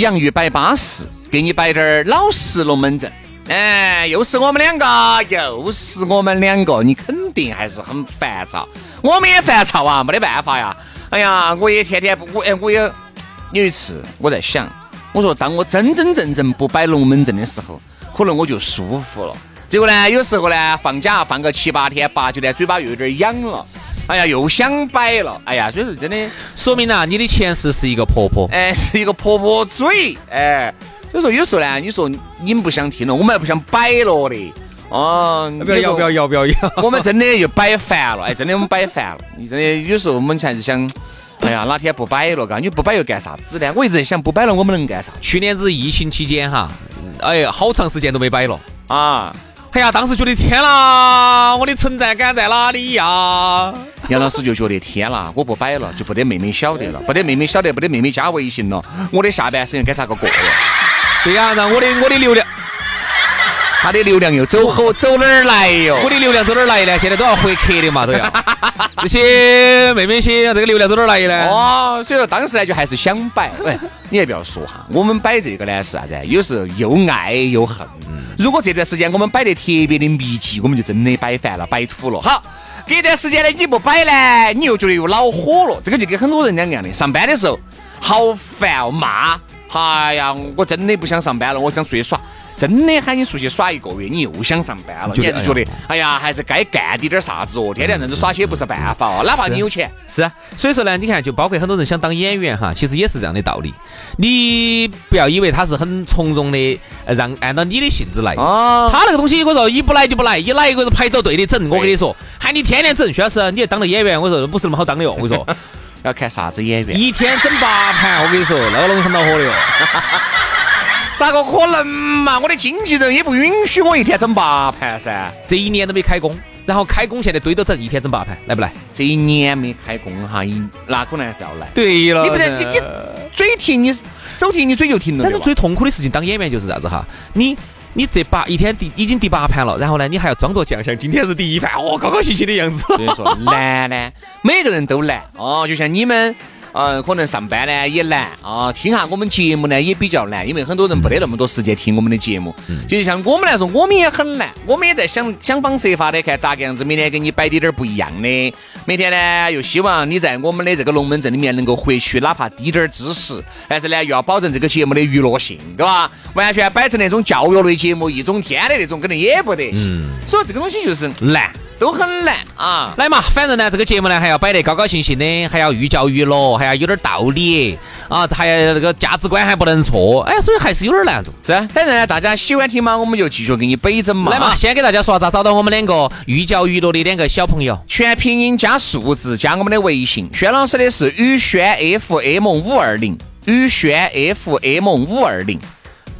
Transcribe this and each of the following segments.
洋芋摆巴适，给你摆点儿老实龙门阵。哎，又是我们两个，又是我们两个，你肯定还是很烦躁。我们也烦躁啊，没得办法呀。哎呀，我也天天不，我哎，我也有一次我在想，我说当我真真正正不摆龙门阵的时候，可能我就舒服了。结果呢，有时候呢，放假放个七八天八九天，嘴巴又有点痒了。哎呀，又想摆了。哎呀，所以说真的说明呐，你的前世是一个婆婆，哎，是一个婆婆嘴，哎，所以说有时候呢，你说你们不想听了，我们还不想摆了的，哦，不要不要要不要要，我们真的又摆烦了，哎，真的我们摆烦了，你真的有时候我们还是想，哎呀，哪天不摆了，嘎，你不摆又干啥子呢？我一直在想，不摆了我们能干啥？去年子疫情期间哈，哎呀，好长时间都没摆了啊。哎呀，当时觉得天啦，我的存在感在哪里呀？杨老师就觉得天啦，我不摆了，就不得妹妹晓得了，不得妹妹晓得，不得妹妹加微信了，我的下半生该咋个过哟？对呀，让我的我的流量，他的流量又走后走哪儿来哟？我的流量走哪儿来呢？现在都要回客的嘛，都要。这些妹妹些，这个流量走哪儿来呢？哦，所以说当时呢，就还是想摆。喂，你还不要说哈，我们摆这个呢是啥子？有时候又爱又恨。如果这段时间我们摆得特别的密集，我们就真的摆烦了，摆土了。好，隔一段时间呢，你不摆呢，你又觉得又恼火了。这个就跟很多人两个样的，上班的时候好烦哦，骂，哎呀，我真的不想上班了，我想出去耍。真的喊你出去耍一个月，你又想上班了，你还是觉得，哎呀，还是该干点点啥子哦。天天这样子耍起不是办法哦，哪怕你有钱。是啊，所以说呢，你看，就包括很多人想当演员哈，其实也是这样的道理。你不要以为他是很从容的，让按照你的性子来。哦。他那个东西，我说一不来就不来，一来一个是排着队的整。我跟你说，喊你天天整，徐老师，你要当了演员，我说不是那么好当的哟。我跟你说，要看啥子演员。一天整八盘，我跟你说，那个东西很恼火的哟。咋个可能嘛？我的经纪人也不允许我一天整八盘噻。这一年都没开工，然后开工现在堆着整，一天整八盘，来不来？这一年没开工哈，那可能还是要来。对了，你不能你你嘴停，你手停，你嘴就停了。但是最痛苦的事情，当演员就是啥子哈？你你这八一天第已经第八盘了，然后呢，你还要装作酱像今天是第一盘，哦，高高兴兴的样子。所以说难呢，每个人都难哦，就像你们。嗯，可能上班呢也难啊，听下我们节目呢也比较难，因为很多人没得那么多时间听我们的节目。就像我们来说，我们也很难，我们也在想想方设法的看咋个样子，每天给你摆点点不一样的。每天呢又希望你在我们的这个龙门阵里面能够获取哪怕滴点儿知识，但是呢又要保证这个节目的娱乐性，对吧？完全摆成那种教育类节目，一种天的那种，肯定也不得行。所以这个东西就是难。都很难啊！来嘛，反正呢，这个节目呢还要摆得高高兴兴的，还要寓教于乐，还要有点道理啊，还要那个价值观还不能错，哎，所以还是有点难度。是，反正呢，大家喜欢听嘛，我们就继续给你摆整嘛。来嘛，先给大家说咋找到我们两个寓教于乐的两个小朋友，全拼音加数字加我们的微信。轩老师的是宇轩 FM 五二零，宇轩 FM 五二零。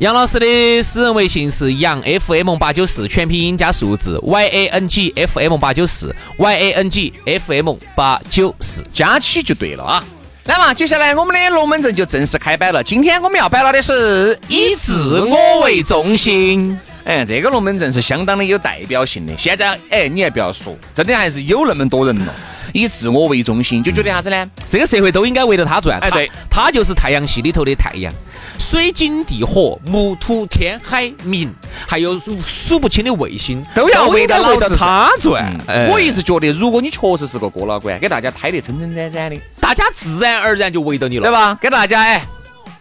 杨老师的私人微信是杨 FM 八九四，全拼音加数字 Y A N G F M 八九四 Y A N G F M 八九四，加起就对了啊。来嘛，接下来我们的龙门阵就正式开摆了。今天我们要摆了的是以自我为中心。哎，这个龙门阵是相当的有代表性的。现在，哎，你还不要说，真的还是有那么多人了。以自我为中心，就觉得啥子呢？这个社会都应该围着他转。哎，对，他就是太阳系里头的太阳。水金地火、木土天海冥，还有数数不清的卫星，都要围着老子他转。哎我一直觉得，如果你确实是个哥老倌，给大家拍得撑撑展展的，大家自然而然就围着你了，对？吧？给大家哎，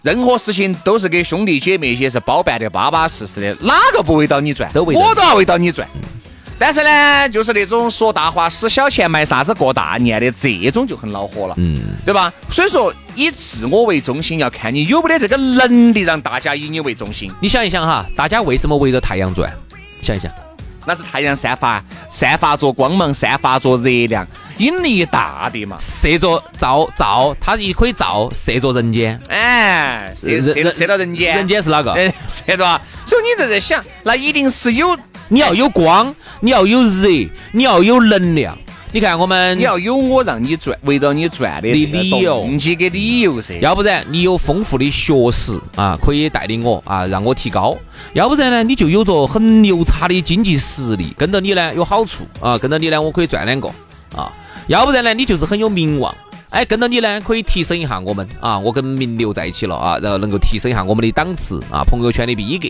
任何事情都是给兄弟姐妹些是包办的巴巴适适的，哪个不围到你转？都围我都要围到你转。但是呢，就是那种说大话、使小钱、卖啥子过大年的这种就很恼火了，嗯，对吧？所以说，以自我为中心，要看你有没得这个能力让大家以你为中心。你想一想哈，大家为什么围着太阳转？想一想，那是太阳散发散发着光芒，散发着热量，引力大的嘛。射着照照，它也可以照射着人间。哎，射射射到人间，人间是哪个？哎，射到啊。所以你这在想，那一定是有，你要有光，你要有热，你要有能量。你看我们，你要有我让你转，围绕你转的理由动机跟理由噻。要不然你有丰富的学识啊，可以带领我啊，让我提高；要不然呢，你就有着很牛叉的经济实力，跟着你呢有好处啊，跟着你呢我可以赚两个啊；要不然呢，你就是很有名望。哎，跟到你呢，可以提升一下我们啊，我跟名流在一起了啊，然后能够提升一下我们的档次啊，朋友圈的逼格。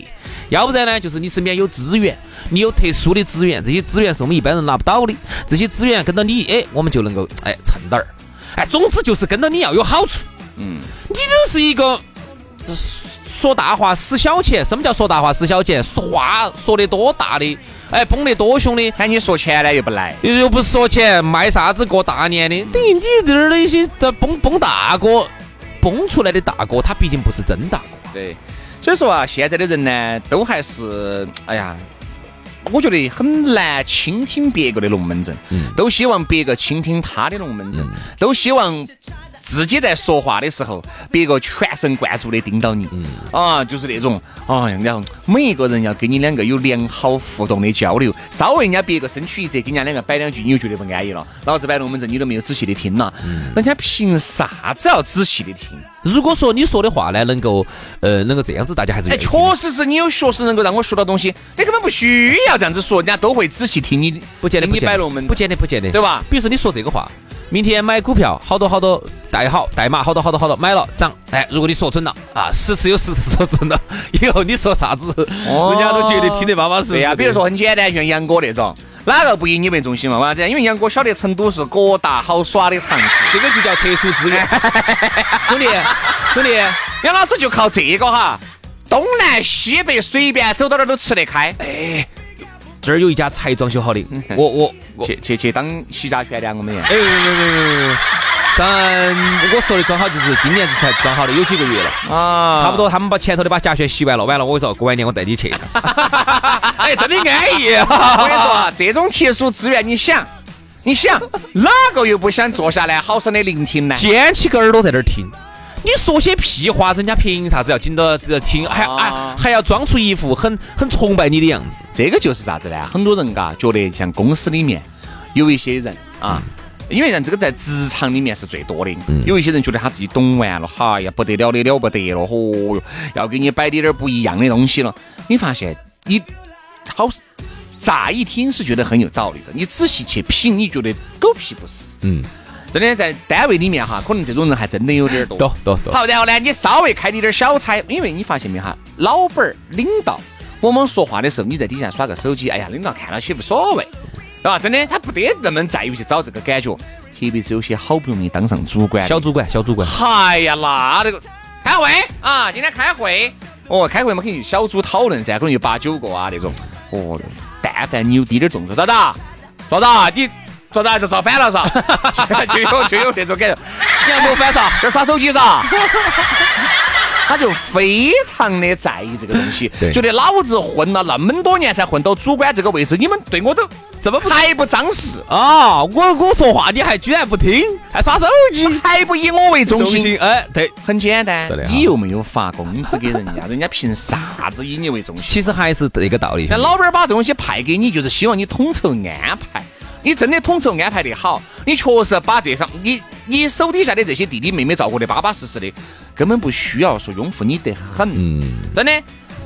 要不然呢，就是你身边有资源，你有特殊的资源，这些资源是我们一般人拿不到的，这些资源跟到你，哎，我们就能够哎蹭点儿。哎，总之就是跟到你要有好处。嗯，你都是一个说大话使小钱。什么叫说大话使小钱？说话说得多大的，哎，崩得多凶的，喊你说钱呢又不来，又又不是说钱卖啥子过大年的，等于你这儿的一些的崩崩大哥，崩出来的大哥，他毕竟不是真大哥。对。所以说啊，现在的人呢，都还是，哎呀。我觉得很难倾听别个的龙门阵，都希望别个倾听他的龙门阵，都希望自己在说话的时候，别个全神贯注的盯到你，嗯。啊，就是那种，啊，然后每一个人要跟你两个有良好互动的交流，稍微人家别个身躯一折，跟人家两个摆两句，你就觉得不安逸了。老子摆龙门阵，你都没有仔细的听了，人家凭啥子要仔细的听？如果说你说的话呢，能够呃能够这样子，大家还是哎，确实是你有学识能够让我学到东西，你根本不需要这样子说，人家都会仔细听你，不见得你不摆龙门，不见得不见得，对吧？比如说你说这个话，明天买股票，好多好多代号代码，好多好多好多买了涨，哎，如果你说准了啊，十次有十次说准了，以后你说啥子，人家都觉得听得巴巴适适。对呀、比如说很简单，像杨哥那种，哪个不以你为中心嘛？为啥子？因为杨哥晓得成都是各大好耍的场子，这个就叫特殊资源，兄弟兄弟，杨老师就靠这个哈，东南西北随便走到哪儿都吃得开。这儿有一家才装修好的，我我我，去去去当洗甲醛的，我们也。哎，咱我说的装好就是今年子才装好的，有几个月了。啊差不。多，他们把前头的把甲醛洗完了，完了我跟你说，过完年我带你去。哎，真的安逸。我跟你说啊，这种特殊资源，你想，你想，哪个又不想坐下来好生的聆听呢？尖起个耳朵在那儿听。你说些屁话，人家凭啥子要紧到这听？还还啊还要装出一副很很崇拜你的样子。这个就是啥子呢？很多人嘎觉得像公司里面有一些人啊，因为人这个在职场里面是最多的，有一些人觉得他自己懂完了，哈呀不得了的了不得了，嚯哟，要给你摆点点不一样的东西了。你发现你好乍一听是觉得很有道理的，你仔细去品，你觉得狗屁不是。嗯，真的在单位里面哈，可能这种人还真的有点多。多多多。好，然后呢，你稍微开你点小差，因为你发现没哈，老板儿、领导往往说话的时候，你在底下耍个手机，哎呀，领导看到起无所谓，对吧？真的，他不得那么在意去找这个感觉，特别是有些好不容易当上主管，小主管，小主管，哎呀，那这个开会啊，今天开会，哦，开会嘛，肯定小组讨论噻，可能有八九个啊那种，哦，但凡你有滴点儿动作，咋子啊？咋子啊？你咋子啊就造反了噻？就有就有这种感觉，你要谋反啥？这耍手机噻。他就非常的在意这个东西，觉得老子混了那么多年才混到主管这个位置，你们对我都这么不还不张视，啊？我我说话你还居然不听，还耍手机，还不以我为中心？心。哎，对，很简单是的，你又没有发工资给人家，人家凭啥子以你为中心？其实还是这个道理。那老板儿把这东西派给你，就是希望你统筹安排。你真的统筹安排得好，你确实把这上你你手底下的这些弟弟妹妹照顾得巴巴适适的，根本不需要说拥护你得很。嗯，真的，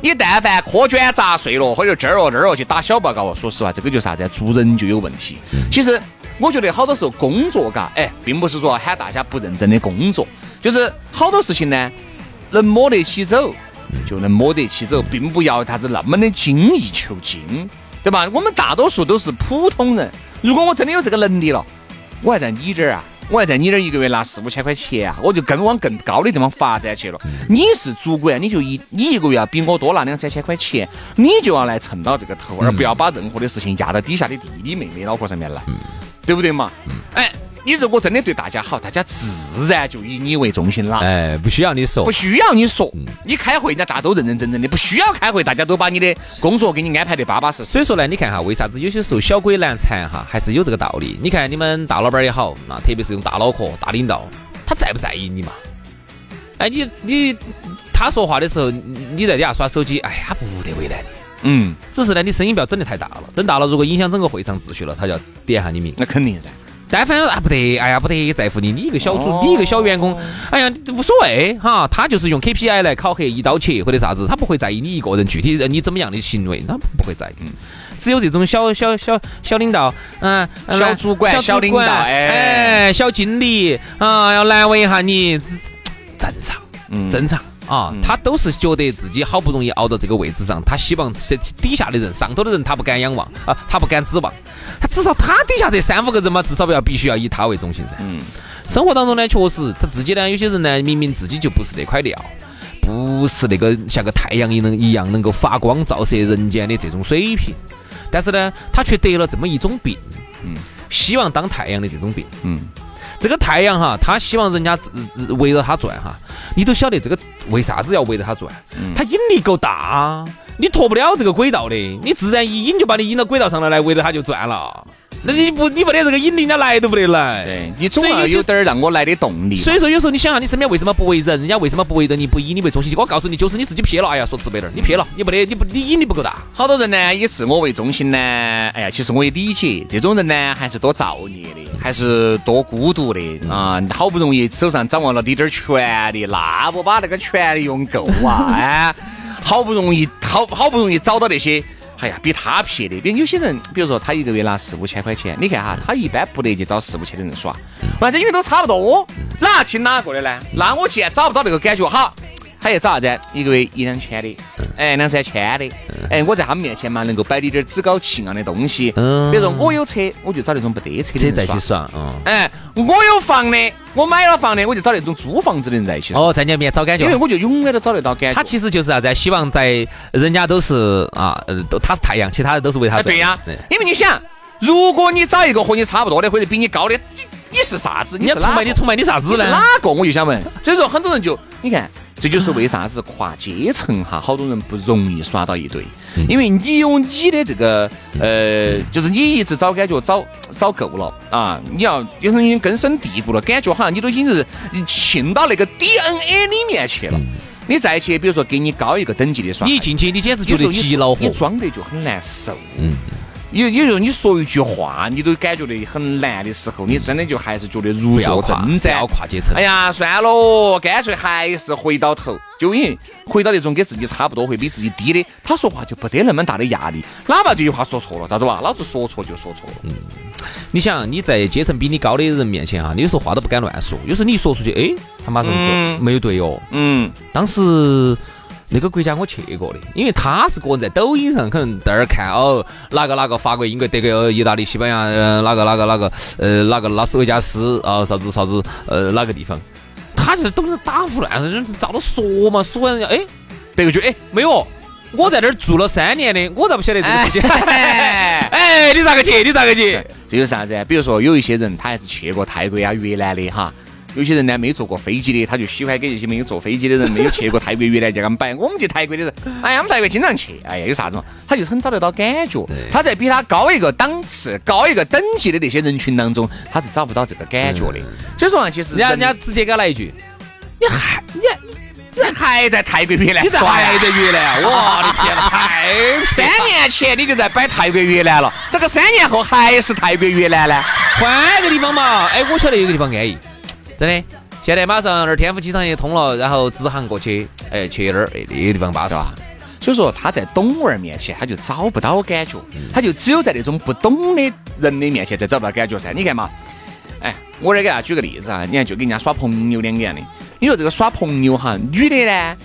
你但凡苛卷杂碎了，或者这儿哦这儿哦去打小报告哦，说实话，这个就啥子，做人就有问题。其实我觉得好多时候工作嘎，哎，并不是说喊大家不认真的工作，就是好多事情呢，能摸得起走，就能摸得起走，并不要啥子那么的精益求精，对吧？我们大多数都是普通人。如果我真的有这个能力了，我还在你这儿啊，我还在你这儿一个月拿四五千块钱啊，我就更往更高的地方发展去了。你是主管，你就一你一个月要比我多拿两三千块钱，你就要来蹭到这个头，而不要把任何的事情压到底下的弟弟妹妹脑壳上面来，对不对嘛？哎。你如果真的对大家好，大家自然就以你为中心了。哎，不需要你说，不需要你说，你开会人家大家都认认真真的，不需要开会，大家都把你的工作给你安排的巴巴适适。所以说呢，你看哈，为啥子有些时候小鬼难缠哈，还是有这个道理。你看你们大老板也好，那特别是用大脑壳、大领导，他在不在意你嘛？哎，你你他说话的时候，你在底下耍手机，哎呀，不得为难你。嗯，只是呢，你声音不要整得太大了，整大了如果影响整个会场秩序了，他就要点下你名。那肯定噻。但凡啊不得，哎呀不得在乎你，你一个小组，你一个小员工，哎呀无所谓哈，他就是用 KPI 来考核一刀切或者啥子，他不会在意你一个人具体你怎么样的行为，他不会在意。只有这种小小小小领导，嗯，小主管、小领导，哎，小经理啊，要难为一下你，正常，正常。啊，他都是觉得自己好不容易熬到这个位置上，他希望这底下的人、上头的人他不敢仰望啊，他不敢指望，他至少他底下这三五个人嘛，至少要必须要以他为中心噻。嗯，生活当中呢，确实他自己呢，有些人呢，明明自己就不是那块料，不是那个像个太阳一能一样能够发光照射人间的这种水平，但是呢，他却得了这么一种病，嗯，希望当太阳的这种病，嗯。这个太阳哈，他希望人家围着他转哈，你都晓得这个为啥子要围着他转？他引力够大，你脱不了这个轨道的，你自然一引就把你引到轨道上了，来围着它就转了。那你不，你没得这个引力，人家来都不得来。对你总要有点儿让我来的动力。所以说，有时候你想想，你身边为什么不为人？人家为什么不围着你？不以你为中心？我告诉你，就是你自己撇了。哎呀，说直白点儿，你撇了，你不得，你不，你引力不够大。好多人呢，以自我为中心呢，哎呀，其实我也理解，这种人呢，还是多造孽的，还是多孤独的啊。好不容易手上掌握了你点儿权利，那不把那个权利用够啊？哎，好不容易，好好不容易找到那些。哎呀，比他撇的，比有些人，比如说他一个月拿四五千块钱，你看哈，他一般不得去找四五千的人耍，反正因为都差不多，哪听哪个的呢？那我现在找不到那个感觉，哈。他要找啥子？一个月一两千的，哎，两三千的，哎，我在他们面前嘛，能够摆点点趾高气昂的东西。嗯，比如说我有车，我就找那种不得车的人在一起耍。嗯，哎，我有房的，我买了房的，我就找那种租房子的人在一起。哦，在你面找感觉，因为我就永远都找得到感觉。他其实就是啥子？希望在人家都是啊，呃，都他是太阳，其他的都是为他对呀，因为你想，如果你找一个和你差不多的，或者比你高的，你你是啥子？你要崇拜你崇拜你啥子呢？哪个？我就想问。所以说，很多人就你看。这就是为啥子跨阶层哈，好多人不容易耍到一堆，因为你有你的这个呃，就是你一直找感觉找找够了啊，你要有时候已经根深蒂固了，感觉好像你都已经是沁到那个 DNA 里面去了。你再去，比如说给你高一个等级的耍，你一进去，你简直觉得极恼火，你装的就很难受。嗯。有有时候你说一句话，你都感觉得很难的时候，你真的就还是觉得如坐针毡。要跨阶层。哎呀，算了，干脆还是回到头，就因为回到那种跟自己差不多，会比自己低的，他说话就不得那么大的压力。哪怕这句话说错了，咋子吧？老子说错就说错了。嗯。你想你在阶层比你高的人面前哈，你有时候话都不敢乱说，有时候你一说出去，哎，他马上就没有对哦。嗯。当时。那个国家我去过的，因为他是个人在抖音上可能在那儿看哦，哪个哪个法国、英国、德国、意大利、西班牙，呃，哪个哪个哪个，呃，哪个拉斯维加斯啊，啥子啥子，呃，哪个地方，他就是懂得打胡乱，就是照着说嘛，说完哎，别个就哎没有，我在那儿住了三年的，我咋不晓得这个事情？哎，你咋个去？你咋个去？这就是啥子？比如说有一些人他还是去过泰国呀、越南的哈。有些人呢没坐过飞机的，他就喜欢给这些没有坐飞机的人、没有去过泰国、越南，就给他们摆。我们去泰国的人，哎呀，我们泰国经常去，哎呀，有啥子嘛？他就很找得到感觉。他在比他高一个档次、高一个等级的那些人群当中，他是找不到这个感觉的。所以说啊，其实人家人家直接给他来一句：“你还你你还在泰国越南？你还在越南？我的 天哪！太三年前你就在摆泰国越南了，这个三年后还是泰国越南呢？换个地方嘛？哎，我晓得有个地方安逸。”真的，现在马上那儿天府机场也通了，然后直航过去，哎，去那儿，哎，那个地方巴适。所以说他在懂娃儿面前，他就找不到感觉，他就只有在那种不懂的人的面前才找不到感觉噻。你看嘛，哎，我来给大家举个例子啊，你看就跟人家耍朋友两个样的。你说这个耍朋友哈，女的呢？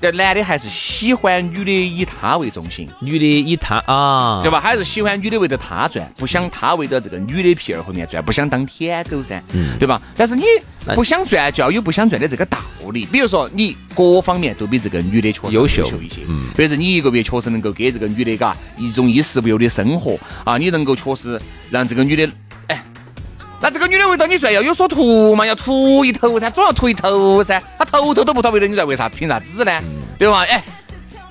这男的还是喜欢女的以他为中心，女的以他啊，对吧？还是喜欢女的围着他转，不想他围着这个女的屁儿后面转，不想当舔狗噻，嗯对吧？但是你不想转，就要有不想转的这个道理。比如说你各方面都比这个女的确实优秀一些，嗯，比如说你一个月确实能够给这个女的嘎一种衣食无忧的生活啊，你能够确实让这个女的。那这个女的围着你转要有所图嘛，要图一头噻，总要图一头噻。她头头都不到围着你转，为啥凭啥子呢？对吧？哎，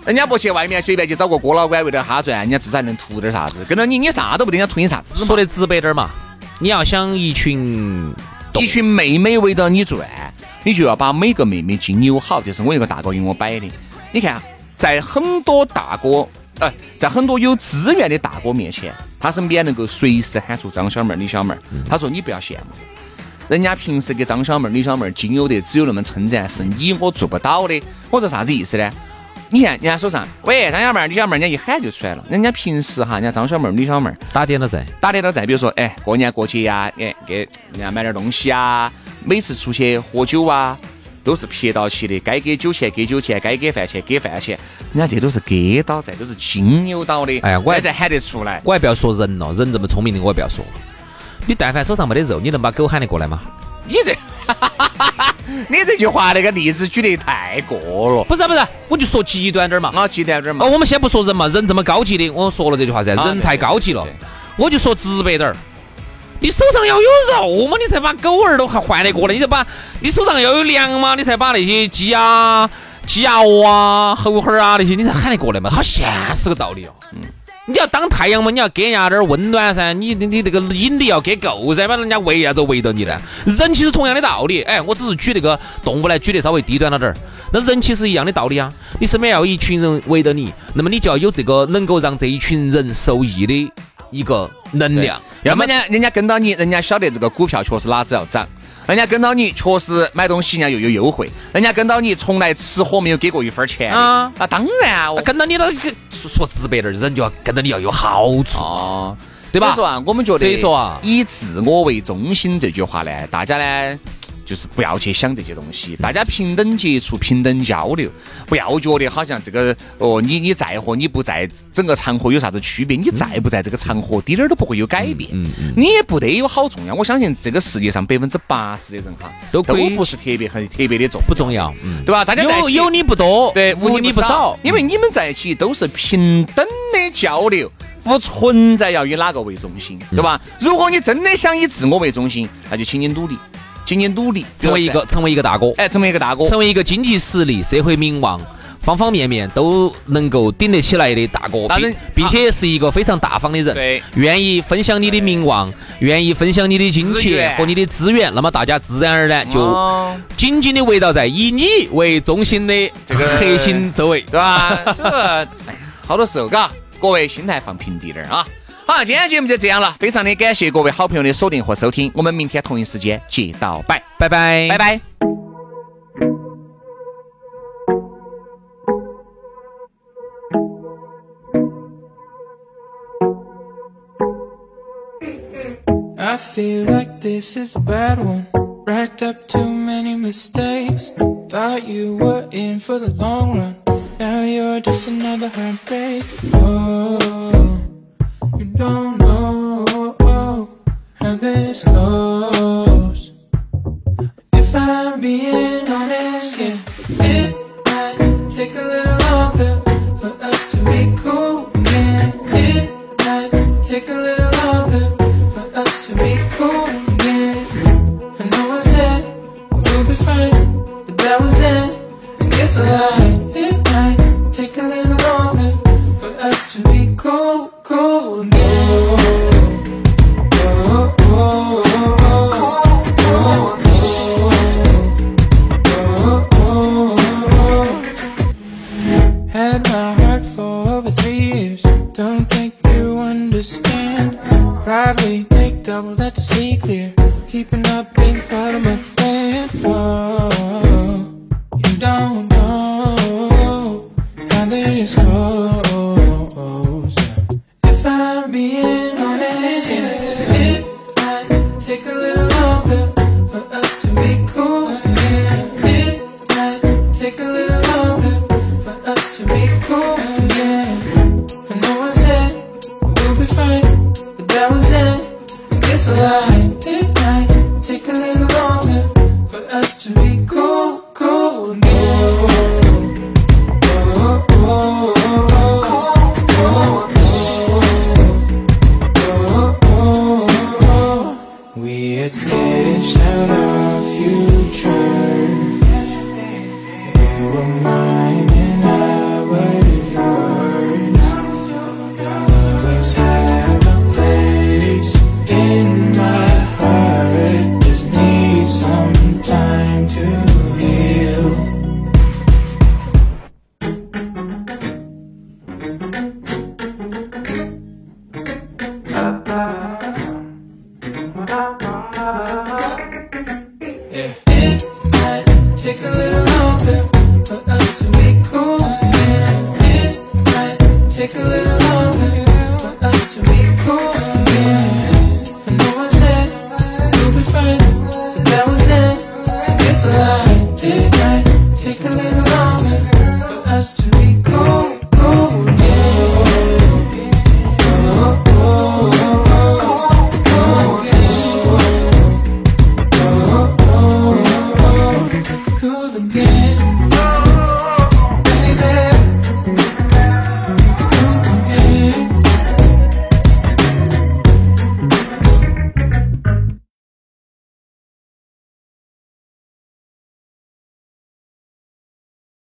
人家不去外面随便去找个哥老倌围着她转，人家至少能图点啥子。跟着你，你啥都不得，人家图你啥子？说的直白点嘛，你要想一群一群妹妹围着你转，你就要把每个妹妹经营好。这是我一个大哥给我摆的。你看，在很多大哥。哎，在很多有资源的大哥面前，他身边能够随时喊出张小妹儿、李小妹儿。他说：“你不要羡慕，人家平时给张小妹儿、李小妹儿仅有的只有那么称赞，是你我做不到的。”我说啥子意思呢？你看人家手上，喂，张小妹儿、李小妹儿，人家一喊就出来了。人家平时哈，人家张小妹儿、李小妹儿打点了在，打点了在。比如说，哎，过年过节呀，哎，给人家买点东西啊，每次出去喝酒啊。都是撇到起的，该给酒钱给酒钱，该给饭钱给饭钱，人家这都是给到在，都是亲友到的。哎呀，我还在喊得出来，我还不要说人了，人这么聪明的我还不要说。你但凡手上没得肉，你能把狗喊得过来吗？你这，你这句话那个例子举得太过了。不是不是，我就说极端点嘛。啊，极端点嘛。哦，我们先不说人嘛，人这么高级的，我说了这句话噻，人太高级了。我就说直白点儿。你手上要有肉嘛，你才把狗儿都还换得过来。你就把你手上要有粮嘛，你才把那些鸡啊、鸡啊鹅啊、猴猴儿啊那些，你才喊得过来嘛。好现实个道理哦。嗯。你要当太阳嘛，你要给人家点温暖噻。你你你这个引力要给够噻，把人家围啥子围着你呢？人其实同样的道理。哎，我只是举那个动物来举得稍微低端了点儿。那人其实一样的道理啊。你身边要有一群人围着你，那么你就要有这个能够让这一群人受益的。一个能量，要么呢，人家跟到你，人家晓得这个股票确实哪子要涨，人家跟到你，确实买东西人家又有优惠，人家跟到你，从来吃喝没有给过一分钱。啊，那当然，我跟到你了，说直白点，人就要跟到你要有好处。啊，对吧？所以说啊，我们觉得，所以说啊，以自我为中心这句话呢，大家呢。就是不要去想这些东西，大家平等接触、平等交流，不要觉得好像这个哦，你你在和你不在整个场合有啥子区别？你在不在这个场合，滴点儿都不会有改变。嗯嗯，你也不得有好重要。我相信这个世界上百分之八十的人哈，都都不是特别很特别的重，不重要，对吧？大家有有你不多，对，无你不少，因为你们在一起都是平等的交流，不存在要以哪个为中心，对吧？如果你真的想以自我为中心，那就请你努力。今年努力成为一个成为一个大哥，哎，成为一个大哥，成为一个经济实力、社会名望方方面面都能够顶得起来的大哥，并并且是一个非常大方的人，对，愿意分享你的名望，愿意分享你的金钱和你的资源，那么大家自然而然就紧紧的围绕在以你为中心的这个 核心周围，对吧？好多时候，嘎，各位心态放平地点啊。好，今天节目就这样了，非常的感谢各位好朋友的锁定和收听，我们明天同一时间接到拜，拜拜，拜拜。You don't know oh, oh, how this goes. You don't know how this It's out of you turn You were